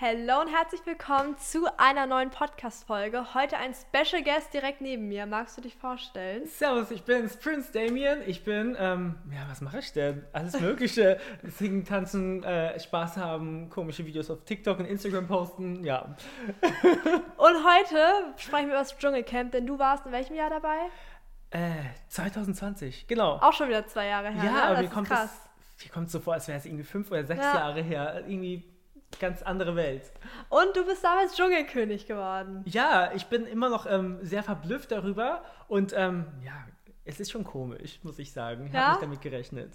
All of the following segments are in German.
Hallo und herzlich willkommen zu einer neuen Podcast-Folge. Heute ein Special Guest direkt neben mir. Magst du dich vorstellen? Servus, ich bin's, Prince Damien. Ich bin, ähm, ja, was mache ich denn? Alles Mögliche. Singen, tanzen, äh, Spaß haben, komische Videos auf TikTok und Instagram posten, ja. Und heute sprechen wir über das Dschungelcamp, denn du warst in welchem Jahr dabei? Äh, 2020, genau. Auch schon wieder zwei Jahre her. ja, ne? aber mir kommt das, mir kommt so vor, als wäre es irgendwie fünf oder sechs Ja. Jahre her. Irgendwie ganz andere Welt. Und du bist damals Dschungelkönig geworden. Ja, ich bin immer noch ähm, sehr verblüfft darüber und ähm, ja, es ist schon komisch, muss ich sagen. Ich Ja? habe nicht damit gerechnet.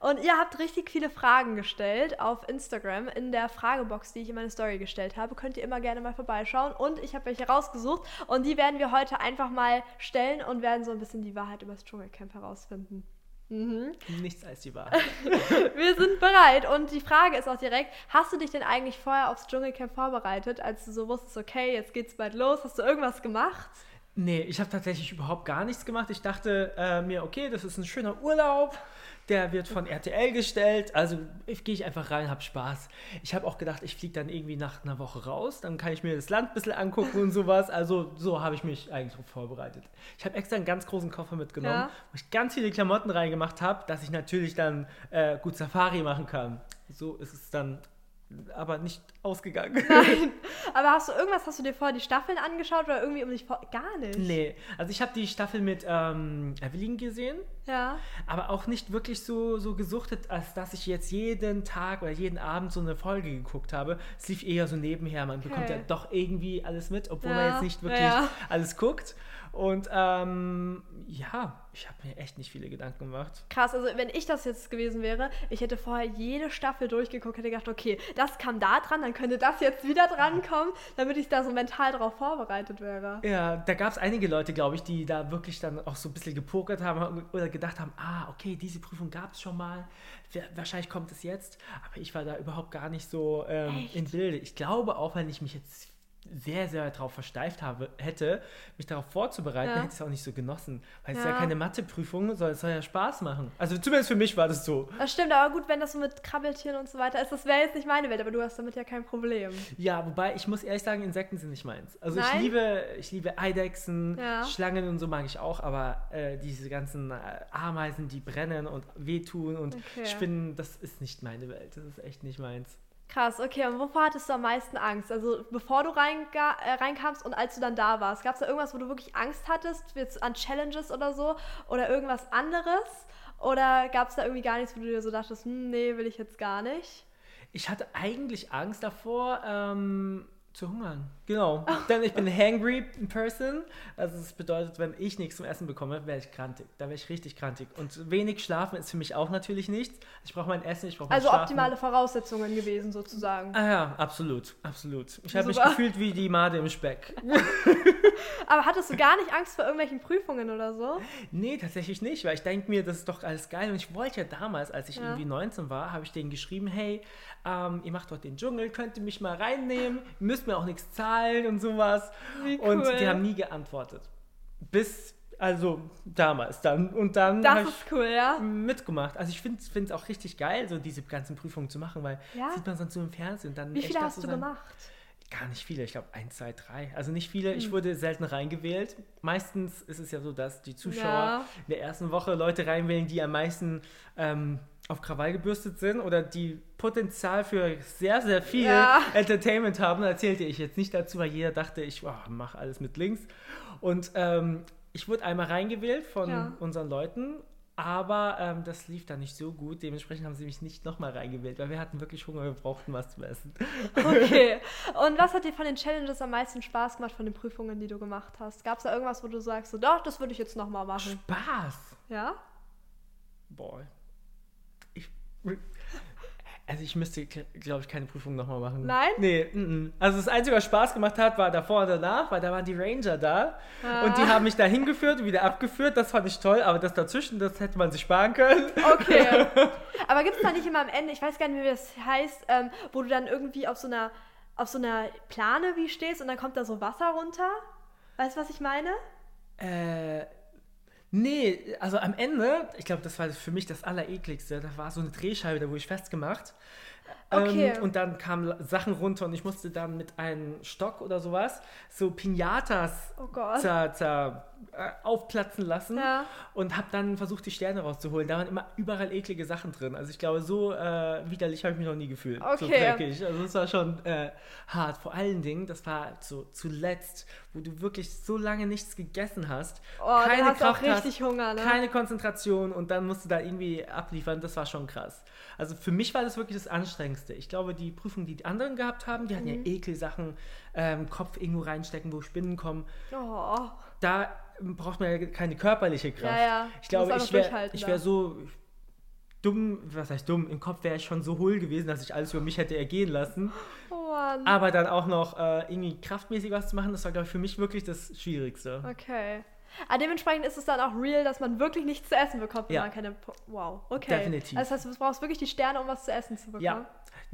Und ihr habt richtig viele Fragen gestellt auf Instagram in der Fragebox, die ich in meine Story gestellt habe. Könnt ihr immer gerne mal vorbeischauen. Und ich habe welche rausgesucht und die werden wir heute einfach mal stellen und werden so ein bisschen die Wahrheit über das Dschungelcamp herausfinden. Mhm. Nichts als die Wahrheit. Wir sind bereit und die Frage ist auch direkt, hast du dich denn eigentlich vorher aufs Dschungelcamp vorbereitet, als du so wusstest, okay, jetzt geht's bald los, hast du irgendwas gemacht? Nee, ich habe tatsächlich überhaupt gar nichts gemacht. Ich dachte äh, mir, okay, das ist ein schöner Urlaub. Der wird von RTL gestellt. Also ich- gehe ich einfach rein, habe Spaß. Ich habe auch gedacht, ich fliege dann irgendwie nach einer Woche raus. Dann kann ich mir das Land ein bisschen angucken und sowas. Also so habe ich mich eigentlich vorbereitet. Ich habe extra einen ganz großen Koffer mitgenommen, Ja. wo ich ganz viele Klamotten reingemacht habe, dass ich natürlich dann äh, gut Safari machen kann. So ist es dann aber nicht ausgegangen. Nein. Aber hast du irgendwas, hast du dir vorher die Staffeln angeschaut oder irgendwie um dich vor... Gar nicht. Nee, also ich habe die Staffel mit ähm, Evelyn gesehen. Ja. aber auch nicht wirklich so, so gesuchtet, als dass ich jetzt jeden Tag oder jeden Abend so eine Folge geguckt habe. Es lief eher so nebenher. Man bekommt ja Okay. doch irgendwie alles mit, obwohl Ja, man jetzt nicht wirklich ja. alles guckt. Und ähm, ja, ich habe mir echt nicht viele Gedanken gemacht. Krass, also wenn ich das jetzt gewesen wäre, ich hätte vorher jede Staffel durchgeguckt, hätte gedacht, okay, das kam da dran, dann könnte das jetzt wieder drankommen, damit ich da so mental drauf vorbereitet wäre. Ja, da gab es einige Leute, glaube ich, die da wirklich dann auch so ein bisschen gepokert haben oder gedacht haben, ah, okay, diese Prüfung gab es schon mal, wahrscheinlich kommt es jetzt. Aber ich war da überhaupt gar nicht so ähm, in Bilde. Ich glaube auch, wenn ich mich jetzt sehr, sehr darauf versteift habe, hätte, mich darauf vorzubereiten, Ja. hätte ich es auch nicht so genossen. Weil es Ja. ja keine Matheprüfung, soll, es soll ja Spaß machen. Also zumindest für mich war das so. Das stimmt, aber gut, wenn das so mit Krabbeltieren und so weiter ist, das wäre jetzt nicht meine Welt, aber du hast damit ja kein Problem. Ja, wobei ich muss ehrlich sagen, Insekten sind nicht meins. Also ich Nein? liebe, ich liebe Eidechsen, Ja. Schlangen und so mag ich auch, aber äh, diese ganzen äh, Ameisen, die brennen und wehtun und Okay. Spinnen, das ist nicht meine Welt. Das ist echt nicht meins. Krass, okay, und wovor hattest du am meisten Angst? Also bevor du reinga äh, reinkamst und als du dann da warst, gab es da irgendwas, wo du wirklich Angst hattest, jetzt an Challenges oder so? Oder irgendwas anderes? Oder gab es da irgendwie gar nichts, wo du dir so dachtest, hm, nee, will ich jetzt gar nicht? Ich hatte eigentlich Angst davor, ähm, zu hungern. Genau. Denn ich bin hangry person. Also das bedeutet, wenn ich nichts zum Essen bekomme, wäre ich krantig. Da wäre ich richtig krantig. Und wenig schlafen ist für mich auch natürlich nichts. Ich brauche mein Essen, ich brauche mein Also Schlafen. optimale Voraussetzungen gewesen sozusagen. Ah ja, absolut, absolut. Ich habe mich gefühlt wie die Made im Speck. Aber hattest du gar nicht Angst vor irgendwelchen Prüfungen oder so? Nee, tatsächlich nicht, weil ich denke mir, das ist doch alles geil. Und ich wollte ja damals, als ich Ja. irgendwie 19 war, habe ich denen geschrieben, hey, ähm, ihr macht dort den Dschungel, könnt ihr mich mal reinnehmen, ihr müsst mir auch nichts zahlen und sowas. Wie Und cool. die haben nie geantwortet. Bis, also damals dann. Und dann Das habe ist cool, ja? ich mitgemacht. Also ich finde es auch richtig geil, so diese ganzen Prüfungen zu machen, weil Ja? sieht man sonst so im Fernsehen. und Dann Wie viele hast du gemacht? Gar nicht viele, ich glaube eins, zwei, drei. Also nicht viele. Hm. Ich wurde selten reingewählt. Meistens ist es ja so, dass die Zuschauer Ja. in der ersten Woche Leute reinwählen, die am meisten ähm, auf Krawall gebürstet sind oder die Potenzial für sehr, sehr viel Ja. Entertainment haben. Erzählte ich jetzt nicht dazu, weil jeder dachte, ich oh, mache alles mit links. Und ähm, ich wurde einmal reingewählt von Ja. unseren Leuten. Aber ähm, das lief dann nicht so gut. Dementsprechend haben sie mich nicht nochmal reingewählt, weil wir hatten wirklich Hunger, wir brauchten was zu essen. Okay. Und was hat dir von den Challenges am meisten Spaß gemacht, von den Prüfungen, die du gemacht hast? Gab es da irgendwas, wo du sagst, so, doch, das würde ich jetzt nochmal machen? Spaß! Ja? Boah. Also ich müsste, glaube ich, keine Prüfung nochmal machen. Nein? Nee, mm, mm. also das Einzige, was Spaß gemacht hat, war davor und danach, weil da waren die Ranger da und die Ah. haben mich da hingeführt und wieder abgeführt. Das fand ich toll, aber das dazwischen, das hätte man sich sparen können. Okay. Aber gibt es da nicht immer am Ende, ich weiß gar nicht wie das heißt, ähm, wo du dann irgendwie auf so einer auf so einer Plane wie stehst und dann kommt da so Wasser runter? Weißt du, was ich meine? Äh, nee, also am Ende, ich glaube, das war für mich das Allerekligste. Da war so eine Drehscheibe, da wurde ich festgemacht. Okay. Ähm, und dann kamen Sachen runter und ich musste dann mit einem Stock oder sowas so Pinatas Oh Gott. zer, zer, aufplatzen lassen Ja. und habe dann versucht, die Sterne rauszuholen. Da waren immer überall eklige Sachen drin. Also ich glaube, so äh, widerlich habe ich mich noch nie gefühlt. So Okay. dreckig. Also es war schon äh, hart. Vor allen Dingen, das war so zuletzt, wo du wirklich so lange nichts gegessen hast, Oh, keine hast Kraft hast, Hunger, ne? keine Konzentration und dann musst du da irgendwie abliefern. Das war schon krass. Also für mich war das wirklich das Anstrengendste. Ich glaube, die Prüfung, die die anderen gehabt haben, die hatten Mhm. ja Ekelsachen, ähm, Kopf irgendwo reinstecken, wo Spinnen kommen Oh. da braucht man ja keine körperliche Kraft. Ja, ja. Ich glaube, ich wäre wär so dumm, was heißt dumm, im Kopf wäre ich schon so hohl gewesen, dass ich alles über mich hätte ergehen lassen. Oh. Aber dann auch noch äh, irgendwie kraftmäßig was zu machen, das war, glaube ich, für mich wirklich das Schwierigste. Okay. Aber dementsprechend ist es dann auch real, dass man wirklich nichts zu essen bekommt, wenn Ja. man keine. Po wow, okay. Definitiv. Das heißt, du brauchst wirklich die Sterne, um was zu essen zu bekommen. Ja,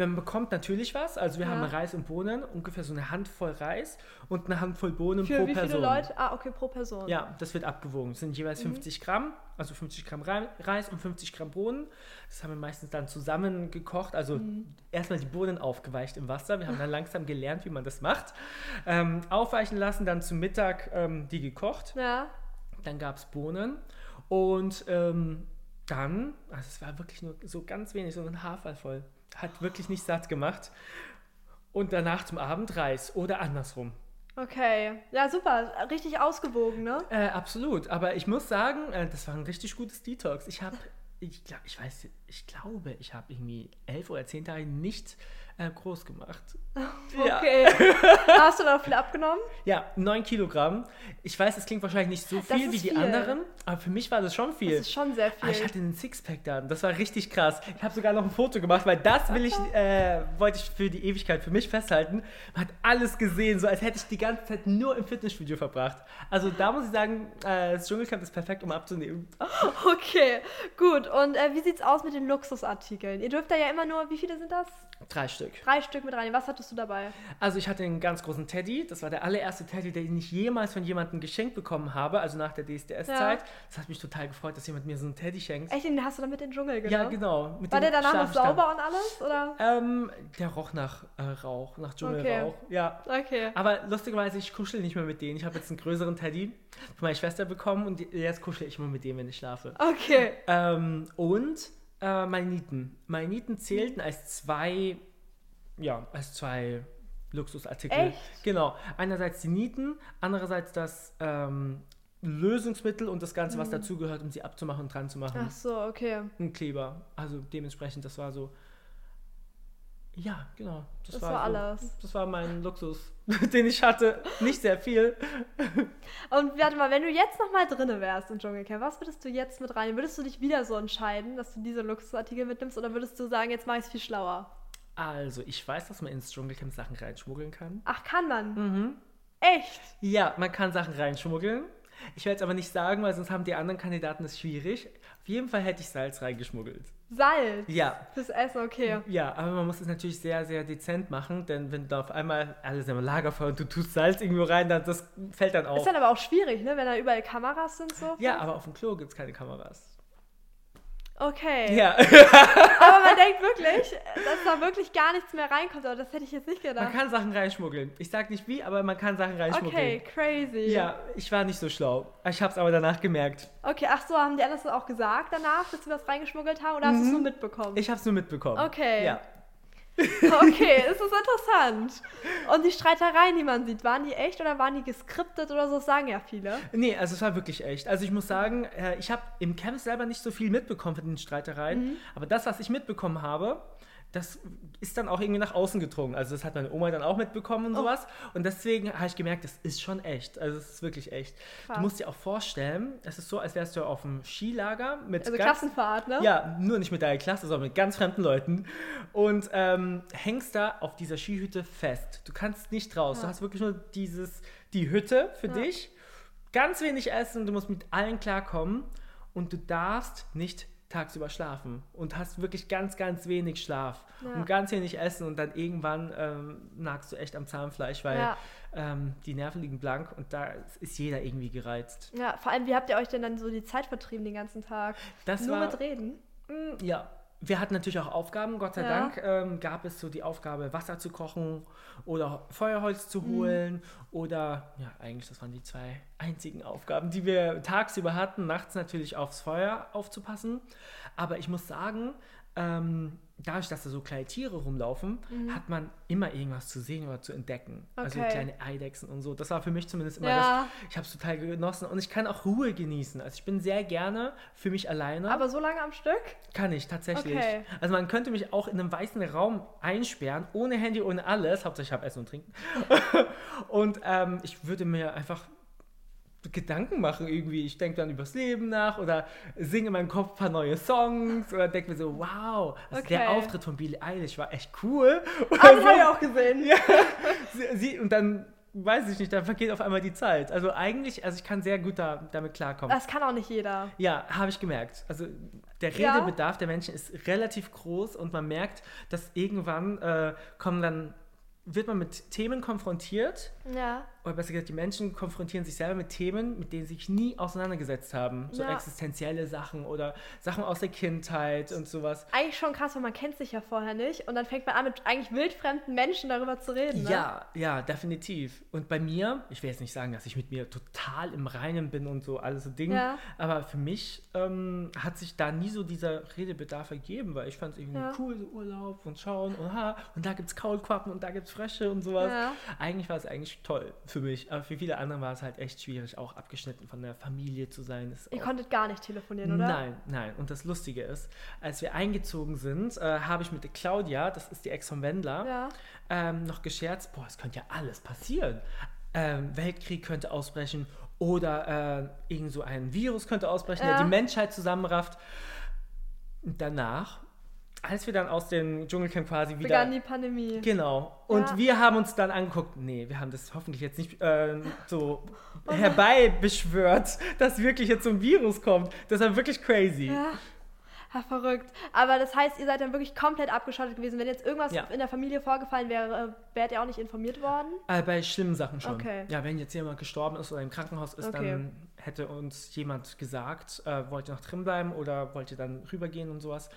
man bekommt natürlich was. Also wir Ja. haben Reis und Bohnen, ungefähr so eine Handvoll Reis und eine Handvoll Bohnen Für pro wie Person. viele Leute? Ah, okay, pro Person. Ja, das wird abgewogen. Das sind jeweils Mhm. 50 Gramm, also 50 Gramm Rei- Reis und 50 Gramm Bohnen. Das haben wir meistens dann zusammen gekocht. Also Mhm. erstmal die Bohnen aufgeweicht im Wasser. Wir haben dann langsam gelernt, wie man das macht. Ähm, aufweichen lassen, dann zum Mittag ähm, die gekocht. Ja. Dann gab es Bohnen und ähm, dann, also es war wirklich nur so ganz wenig, so ein Hafer voll. Hat wirklich nicht satt gemacht. Und danach zum Abend Reis oder andersrum. Okay. Ja, super. Richtig ausgewogen, ne? Äh, absolut, aber ich muss sagen, äh, das war ein richtig gutes Detox. Ich habe, ich, glaub, ich weiß, ich glaube, ich habe irgendwie elf oder zehn Tage nicht äh, groß gemacht. Ja. Okay. Hast du da viel abgenommen? Ja, neun Kilogramm. Ich weiß, es klingt wahrscheinlich nicht so viel wie die viel. anderen, aber für mich war das schon viel. Das ist schon sehr Ah, ich viel. hatte einen Sixpack dann. Das war richtig krass. Ich habe sogar noch ein Foto gemacht, weil das will ich, äh, wollte ich für die Ewigkeit für mich festhalten. Man hat alles gesehen, so als hätte ich die ganze Zeit nur im Fitnessstudio verbracht. Also da muss ich sagen, äh, das Dschungelcamp ist perfekt, um abzunehmen. Okay, gut. Und äh, wie sieht's aus mit den Luxusartikeln? Ihr dürft da ja immer nur, wie viele sind das? Drei Stück. Drei Stück mit rein. Was hattest du dabei? Also ich hatte einen ganz großen Teddy. Das war der allererste Teddy, den ich jemals von jemandem geschenkt bekommen habe, also nach der DSDS-Zeit. Ja. Das hat mich total gefreut, dass jemand mir so einen Teddy schenkt. Echt, den hast du dann mit in den Dschungel genommen? Ja, genau. Mit War dem der danach noch sauber und alles? Oder? Ähm, der roch nach äh, Rauch, nach Dschungelrauch. Ja. Okay. Aber lustigerweise, ich kuschel nicht mehr mit denen. Ich habe jetzt einen größeren Teddy von meiner Schwester bekommen und jetzt kuschel ich immer mit dem, wenn ich schlafe. Okay. Ähm, und äh. Meine Nieten zählten als zwei, ja, als zwei Luxusartikel. Echt? Genau. Einerseits die Nieten, andererseits das ähm, Lösungsmittel und das Ganze, Mhm. was dazugehört, um sie abzumachen und dran zu machen. Ach so, okay. Ein Kleber. Also dementsprechend, das war so. Ja, genau. Das war so, alles. Das war mein Luxus, den ich hatte. Nicht sehr viel. Und warte mal, wenn du jetzt nochmal drinne wärst im Dschungelcamp, was würdest du jetzt mit rein? Würdest du dich wieder so entscheiden, dass du diese Luxusartikel mitnimmst oder würdest du sagen, jetzt mache ich es viel schlauer? Also, ich weiß, dass man ins Dschungelcamp Sachen reinschmuggeln kann. Ach, kann man? Mhm. Echt? Ja, man kann Sachen reinschmuggeln. Ich werde es aber nicht sagen, weil sonst haben die anderen Kandidaten es schwierig. Auf jeden Fall hätte ich Salz reingeschmuggelt. Salz? Ja. Fürs Essen, okay. Ja, aber man muss es natürlich sehr, sehr dezent machen, denn wenn da auf einmal alles im Lagerfeuer und du tust Salz irgendwo rein, dann das fällt dann auf. Ist dann aber auch schwierig, ne? Wenn da überall Kameras sind so. Ja, aber auf dem Klo gibt es keine Kameras. Okay. Ja, Aber man denkt wirklich, dass da wirklich gar nichts mehr reinkommt, aber das hätte ich jetzt nicht man gedacht. kann Sachen reinschmuggeln. Ich sag nicht wie, aber man kann Sachen reinschmuggeln. Okay, crazy. Ja, ich war nicht so schlau. Ich hab's aber danach gemerkt. Okay, ach so, haben die anderen das auch gesagt danach, dass sie was reingeschmuggelt haben oder hast du es nur mitbekommen? Ich hab's nur mitbekommen. Okay. Ja. Okay, es ist interessant. Und die Streitereien, die man sieht, waren die echt oder waren die geskriptet oder so? Das sagen ja viele. Nee, also es war wirklich echt. Also ich muss sagen, äh, ich habe im Camp selber nicht so viel mitbekommen von den Streitereien, Mhm. aber das, was ich mitbekommen habe, das ist dann auch irgendwie nach außen gedrungen. Also das hat meine Oma dann auch mitbekommen und Oh. sowas. Und deswegen habe ich gemerkt, das ist schon echt. Also es ist wirklich echt. Krass. Du musst dir auch vorstellen, es ist so, als wärst du auf dem Skilager mit Also ganz, Klassenfahrt, ne? Ja, nur nicht mit deiner Klasse, sondern mit ganz fremden Leuten. Und ähm, hängst da auf dieser Skihütte fest. Du kannst nicht raus. Ja. Du hast wirklich nur dieses, die Hütte für Ja. dich. Ganz wenig essen, du musst mit allen klarkommen. Und du darfst nicht tagsüber schlafen. Und hast wirklich ganz, ganz wenig Schlaf. Ja. Und ganz wenig Essen. Und dann irgendwann ähm, nagst du echt am Zahnfleisch, weil Ja. ähm, die Nerven liegen blank. Und da ist jeder irgendwie gereizt. Ja, vor allem, wie habt ihr euch denn dann so die Zeit vertrieben den ganzen Tag? Das Nur war... mit Reden? Mm, Ja, wir hatten natürlich auch Aufgaben, Gott sei Ja. Dank ähm, gab es so die Aufgabe, Wasser zu kochen oder Feuerholz Mhm. zu holen oder, ja, eigentlich, das waren die zwei einzigen Aufgaben, die wir tagsüber hatten, nachts natürlich aufs Feuer aufzupassen. Aber ich muss sagen, ähm, dadurch, dass da so kleine Tiere rumlaufen, hat man immer irgendwas zu sehen oder zu entdecken. Also Mhm. Okay. kleine Eidechsen und so. Das war für mich zumindest immer Ja. das. Ich habe es total genossen und ich kann auch Ruhe genießen. Also ich bin sehr gerne für mich alleine. Aber so lange am Stück? Kann ich, tatsächlich. Okay. Also man könnte mich auch in einem weißen Raum einsperren, ohne Handy, ohne alles. Hauptsächlich ich habe Essen und Trinken. und ähm, ich würde mir einfach Gedanken machen irgendwie. Ich denke dann übers Leben nach oder singe in meinem Kopf ein paar neue Songs oder denke mir so, wow, also Okay. der Auftritt von Billie Eilish war echt cool. Ah, das habe ich auch gesehen. sie, sie, und dann weiß ich nicht, dann vergeht auf einmal die Zeit. Also eigentlich, also ich kann sehr gut da, damit klarkommen. Das kann auch nicht jeder. Ja, habe ich gemerkt. Also der Ja. Redebedarf der Menschen ist relativ groß und man merkt, dass irgendwann äh, kommen dann, wird man mit Themen konfrontiert, Ja. Oder besser gesagt, die Menschen konfrontieren sich selber mit Themen, mit denen sie sich nie auseinandergesetzt haben. So Ja. existenzielle Sachen oder Sachen aus der Kindheit und sowas. Eigentlich schon krass, weil man kennt sich ja vorher nicht und dann fängt man an, mit eigentlich wildfremden Menschen darüber zu reden. Ne? Ja, ja, definitiv. Und bei mir, ich will jetzt nicht sagen, dass ich mit mir total im Reinen bin und so alles so Dinge, Ja. aber für mich ähm, hat sich da nie so dieser Redebedarf ergeben, weil ich fand es irgendwie Ja. cool, so Urlaub und schauen und ha, und da gibt es Kaulquappen und da gibt es Frösche und sowas. Eigentlich war es eigentlich toll für mich, aber für viele andere war es halt echt schwierig, auch abgeschnitten von der Familie zu sein. Das Ihr konntet gar nicht telefonieren, oder? Nein, nein. Und das Lustige ist, als wir eingezogen sind, äh, habe ich mit der Claudia, das ist die Ex vom Wendler, Ja. ähm, noch gescherzt, boah, es könnte ja alles passieren. Ähm, Weltkrieg könnte ausbrechen oder äh, irgend so ein Virus könnte ausbrechen, Ja. der die Menschheit zusammenrafft. Danach, als wir dann aus dem Dschungelcamp quasi wieder... Begann die Pandemie. Genau. Und Ja. wir haben uns dann angeguckt, nee, wir haben das hoffentlich jetzt nicht ähm, so Oh herbeibeschwört, dass wirklich jetzt so ein Virus kommt. Das war wirklich crazy. Ja. Ja, verrückt. Aber das heißt, ihr seid dann wirklich komplett abgeschottet gewesen. Wenn jetzt irgendwas Ja. in der Familie vorgefallen wäre, äh, wärt ihr auch nicht informiert worden? Äh, bei schlimmen Sachen schon. Okay. Ja, wenn jetzt jemand gestorben ist oder im Krankenhaus ist, Okay. dann hätte uns jemand gesagt, äh, wollt ihr noch drin bleiben oder wollt ihr dann rübergehen und sowas.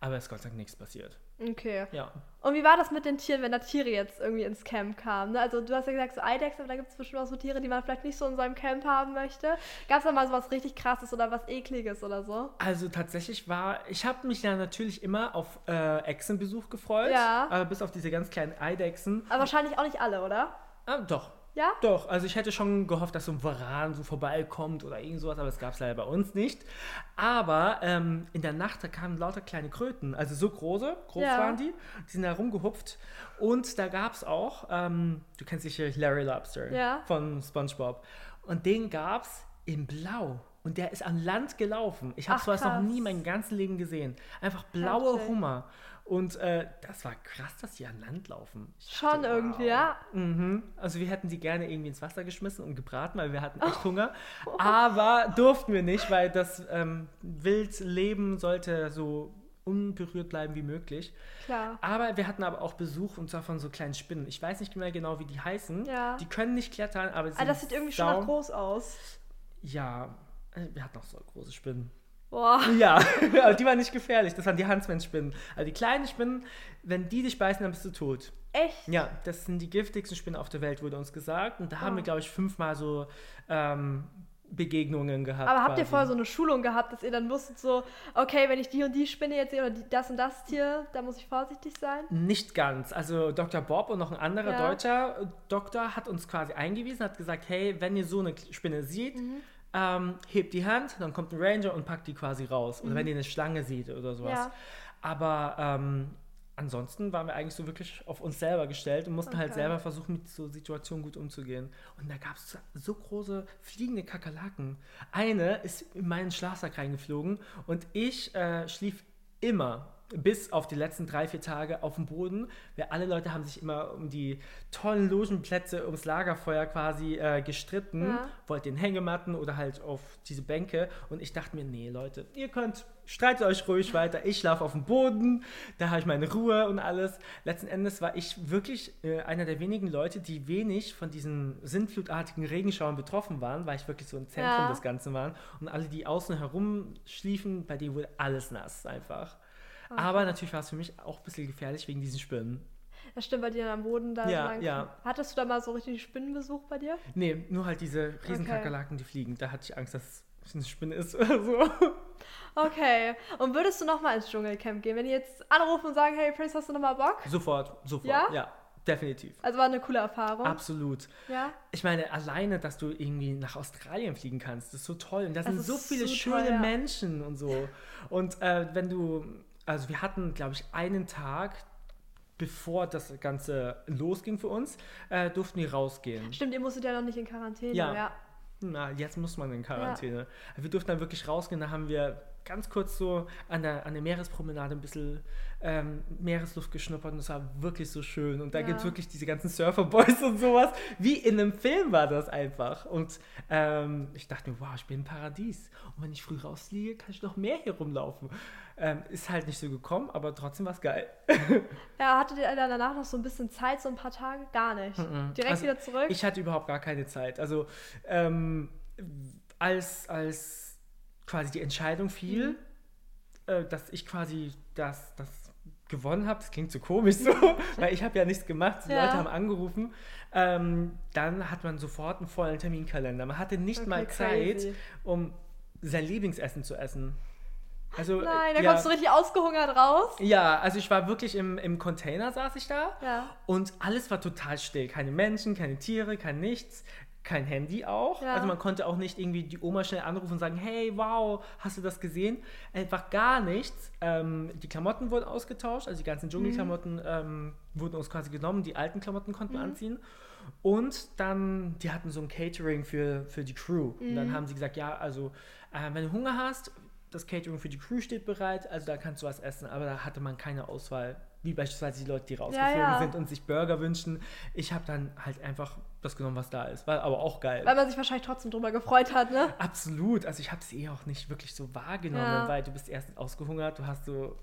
Aber es ist Gott sei Dank nichts passiert. Okay. Ja. Und wie war das mit den Tieren, wenn da Tiere jetzt irgendwie ins Camp kamen? Ne? Also du hast ja gesagt, so Eidechsen, aber da gibt es bestimmt auch so Tiere, die man vielleicht nicht so in seinem Camp haben möchte. Gab es da mal so was richtig krasses oder was ekliges oder so? Also tatsächlich war, ich habe mich ja natürlich immer auf äh, Echsenbesuch gefreut. Ja. Aber bis auf diese ganz kleinen Eidechsen. Aber wahrscheinlich auch nicht alle, oder? Ah, doch. Ja? Doch, also ich hätte schon gehofft, dass so ein Varan so vorbeikommt oder irgend sowas, aber das gab es leider bei uns nicht. Aber ähm, in der Nacht, da kamen lauter kleine Kröten, also so große, groß Ja. waren die, die sind da rumgehupft. Und da gab es auch, ähm, du kennst sicher Larry Lobster Ja. von SpongeBob. Und den gab es in Blau. Und der ist an Land gelaufen. Ich habe sowas noch nie mein ganzes Leben gesehen. Einfach blaue. Hummer. Und äh, das war krass, dass die an Land laufen. Ich Schon dachte, irgendwie, wow. ja? Mhm. Also wir hätten die gerne irgendwie ins Wasser geschmissen und gebraten, weil wir hatten Oh. echt Hunger. Aber durften wir nicht, weil das ähm, Wildleben sollte so unberührt bleiben wie möglich. Klar. Aber wir hatten aber auch Besuch und zwar von so kleinen Spinnen. Ich weiß nicht mehr genau, wie die heißen. Ja. Die können nicht klettern, aber sie Ah, das sieht irgendwie schon nach groß aus. Ja, äh, wir hatten auch so große Spinnen. Boah. Ja, aber die waren nicht gefährlich. Das waren die Huntsman-Spinnen. Also die kleinen Spinnen, wenn die dich beißen, dann bist du tot. Echt? Ja, das sind die giftigsten Spinnen auf der Welt, wurde uns gesagt. Und da haben Oh. wir, glaube ich, fünfmal so ähm, Begegnungen gehabt. Aber habt ihr quasi. vorher so eine Schulung gehabt, dass ihr dann wusstet so, okay, wenn ich die und die Spinne jetzt sehe oder die, das und das Tier, da muss ich vorsichtig sein? Nicht ganz. Also Dr. Bob und noch ein anderer Ja. deutscher Doktor hat uns quasi eingewiesen, hat gesagt, hey, wenn ihr so eine Spinne seht, Mhm. Ähm, hebt die Hand, dann kommt ein Ranger und packt die quasi raus. Oder wenn ihr eine Schlange seht oder sowas. Mhm. Ja. Aber ähm, ansonsten waren wir eigentlich so wirklich auf uns selber gestellt und mussten halt Okay. selber versuchen, mit so Situationen gut umzugehen. Und da gab es so große fliegende Kakerlaken. Eine ist in meinen Schlafsack reingeflogen und ich äh, schlief immer bis auf die letzten drei, vier Tage auf dem Boden. Wir alle Leute haben sich immer um die tollen Logenplätze, ums Lagerfeuer quasi äh, gestritten. Ja. Wollten in Hängematten oder halt auf diese Bänke. Und ich dachte mir, nee, Leute, ihr könnt, streitet euch ruhig weiter. Ich schlafe auf dem Boden, da habe ich meine Ruhe und alles. Letzten Endes war ich wirklich äh, einer der wenigen Leute, die wenig von diesen sintflutartigen Regenschauern betroffen waren, weil ich wirklich so im Zentrum Ja. des Ganzen war. Und alle, die außen herum schliefen, bei denen wurde alles nass einfach. Aber natürlich war es für mich auch ein bisschen gefährlich wegen diesen Spinnen. Das stimmt, bei dir am Boden da. Ja, lang- ja. Hattest du da mal so richtig Spinnenbesuch bei dir? Nee, nur halt diese Riesenkakerlaken, die fliegen. Da hatte ich Angst, dass es eine Spinne ist oder so. Okay. Und würdest du nochmal ins Dschungelcamp gehen, wenn die jetzt anrufen und sagen, hey Prince, hast du nochmal Bock? Sofort, sofort. Ja? Ja, definitiv. Also war eine coole Erfahrung. Absolut. Ja. Ich meine, alleine, dass du irgendwie nach Australien fliegen kannst, das ist so toll. Und da sind so viele so schöne toll, ja. Menschen und so. Und äh, wenn du, also wir hatten, glaube ich, einen Tag, bevor das Ganze losging für uns, äh, durften wir rausgehen. Stimmt, ihr musstet ja noch nicht in Quarantäne. Ja. ja. Na, jetzt muss man in Quarantäne. Wir durften dann wirklich rausgehen, da haben wir ganz kurz so an der, an der Meerespromenade ein bisschen ähm, Meeresluft geschnuppert und es war wirklich so schön. Und da Ja. gibt es wirklich diese ganzen Surferboys und sowas. Wie in einem Film war das einfach. Und ähm, ich dachte mir, wow, ich bin im Paradies. Und wenn ich früh rausfliege, kann ich noch mehr hier rumlaufen. Ähm, ist halt nicht so gekommen, aber trotzdem war es geil. Ja, hattet ihr dann danach noch so ein bisschen Zeit, so ein paar Tage? Gar nicht. Direkt Also, wieder zurück? Ich hatte überhaupt gar keine Zeit. Also ähm, als, als quasi die Entscheidung fiel, äh, dass ich quasi das, das gewonnen habe, das klingt so komisch so, weil ich habe ja nichts gemacht, die Ja. Leute haben angerufen, ähm, dann hat man sofort einen vollen Terminkalender. Man hatte nicht Okay, mal Zeit, crazy. um sein Lieblingsessen zu essen. Also, Nein, da ja, kommst du richtig ausgehungert raus. ja, also ich war wirklich im, im Container, saß ich da. Ja. Und alles war total still. Keine Menschen, keine Tiere, kein nichts. Kein Handy auch. Ja. Also man konnte auch nicht irgendwie die Oma schnell anrufen und sagen, hey, wow, hast du das gesehen? Einfach gar nichts. Ähm, die Klamotten wurden ausgetauscht, also die ganzen Dschungelklamotten ähm, wurden uns quasi genommen, die alten Klamotten konnten wir anziehen. Und dann, die hatten so ein Catering für, für die Crew. Und dann haben sie gesagt, ja, also äh, wenn du Hunger hast, das Catering für die Crew steht bereit, also da kannst du was essen. Aber da hatte man keine Auswahl, wie beispielsweise die Leute, die rausgeflogen ja. sind und sich Burger wünschen. Ich habe dann halt einfach das genommen, was da ist. War aber auch geil. Weil man sich wahrscheinlich trotzdem drüber gefreut hat, ne? Absolut. Also ich habe es eh auch nicht wirklich so wahrgenommen, Ja. weil du bist erst ausgehungert, du hast so...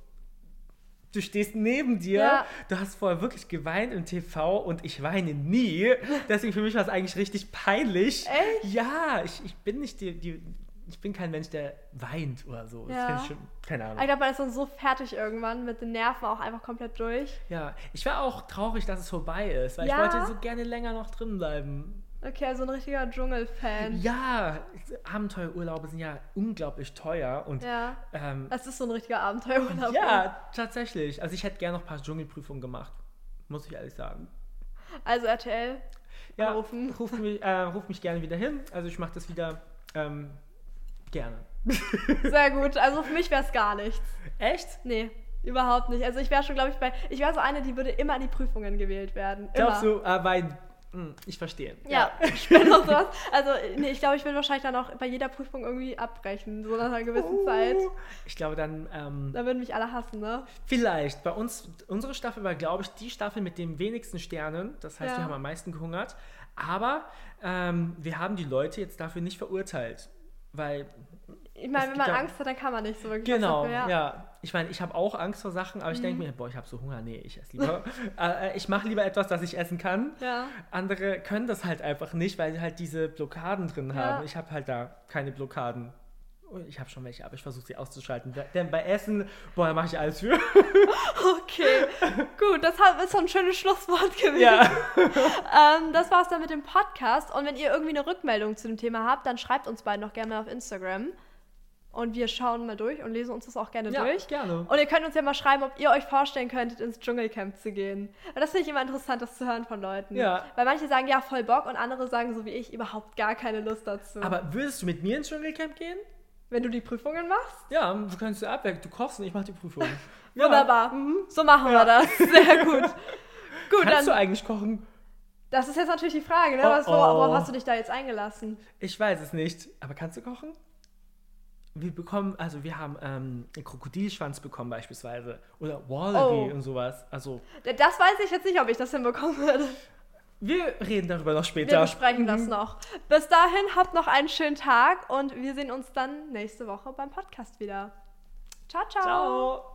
Du stehst neben dir, Ja. du hast vorher wirklich geweint im TV und ich weine nie. Deswegen für mich war es eigentlich richtig peinlich. Echt? Ja, ich, ich bin nicht die, die, ich bin kein Mensch, der weint oder so. Ja. schon, keine Ahnung. Ich glaube, man ist dann so fertig irgendwann mit den Nerven auch einfach komplett durch. Ja, ich war auch traurig, dass es vorbei ist, weil Ja? ich wollte so gerne länger noch drin bleiben. Okay, also ein richtiger Dschungelfan. Ja, Abenteuerurlaube sind ja unglaublich teuer und Ja. ähm, Das ist so ein richtiger Abenteuerurlaub. ja, tatsächlich. Also ich hätte gerne noch ein paar Dschungelprüfungen gemacht, muss ich ehrlich sagen. Also RTL. Ja, Anrufen. ruf mich, äh, ruf mich gerne wieder hin. Also ich mache das wieder ähm, gerne. Sehr gut. Also für mich wäre es gar nichts. Echt? Nee, überhaupt nicht. Also ich wäre schon, glaube ich, bei. Ich wäre so eine, die würde immer in die Prüfungen gewählt werden. Glaubst immer. du, äh, weil, hm, ich verstehe. Ja, Spinnen und sowas. Also, nee, ich glaube, ich würde wahrscheinlich dann auch bei jeder Prüfung irgendwie abbrechen, so nach einer gewissen Zeit. Uh, Ich glaube dann, ähm, Da würden mich alle hassen, ne? Vielleicht. Bei uns, unsere Staffel war, glaube ich, die Staffel mit den wenigsten Sternen. Das heißt, Ja. wir haben am meisten gehungert. Aber ähm, wir haben die Leute jetzt dafür nicht verurteilt. Weil, Ich meine, wenn man ja- Angst hat, dann kann man nicht so wirklich genau, dafür, ja. ja. Ich meine, ich habe auch Angst vor Sachen, aber ich Mhm. denke mir, boah, ich habe so Hunger. Nee, ich esse lieber. äh, ich mache lieber etwas, das ich essen kann. Ja. Andere können das halt einfach nicht, weil sie halt diese Blockaden drin haben. Ich habe halt da keine Blockaden. Oh, Ich habe schon welche, aber ich versuche sie auszuschalten. Denn bei Essen, boah, da mache ich alles für. Okay, gut, das ist so ein schönes Schlusswort gewesen. ja. Ähm, das war's dann mit dem Podcast. Und wenn ihr irgendwie eine Rückmeldung zu dem Thema habt, dann schreibt uns beiden noch gerne mal auf Instagram. Und wir schauen mal durch und lesen uns das auch gerne ja, durch. gerne. Und ihr könnt uns ja mal schreiben, ob ihr euch vorstellen könntet, ins Dschungelcamp zu gehen. Und das finde ich immer interessant, das zu hören von Leuten. Ja. Weil manche sagen, ja, voll Bock und andere sagen, so wie ich, überhaupt gar keine Lust dazu. Aber würdest du mit mir ins Dschungelcamp gehen? Wenn du die Prüfungen machst, Ja, du kannst ja abwechseln. Du kochst und ich mache die Prüfung. Ja. wunderbar. So machen wir das. Sehr gut. Gut, Kannst dann. du eigentlich kochen? Das ist jetzt natürlich die Frage, ne? Oh, Was, wo, oh. Worauf hast du dich da jetzt eingelassen? Ich weiß es nicht. Aber kannst du kochen? Wir bekommen, also wir haben ähm, einen Krokodilschwanz bekommen beispielsweise. Oder Wallaby Oh. und sowas. Also Das weiß ich jetzt nicht, ob ich das hinbekommen würde. Wir reden darüber noch Wir später. besprechen das noch. Bis dahin, habt noch einen schönen Tag und wir sehen uns dann nächste Woche beim Podcast wieder. ciao. ciao. Ciao.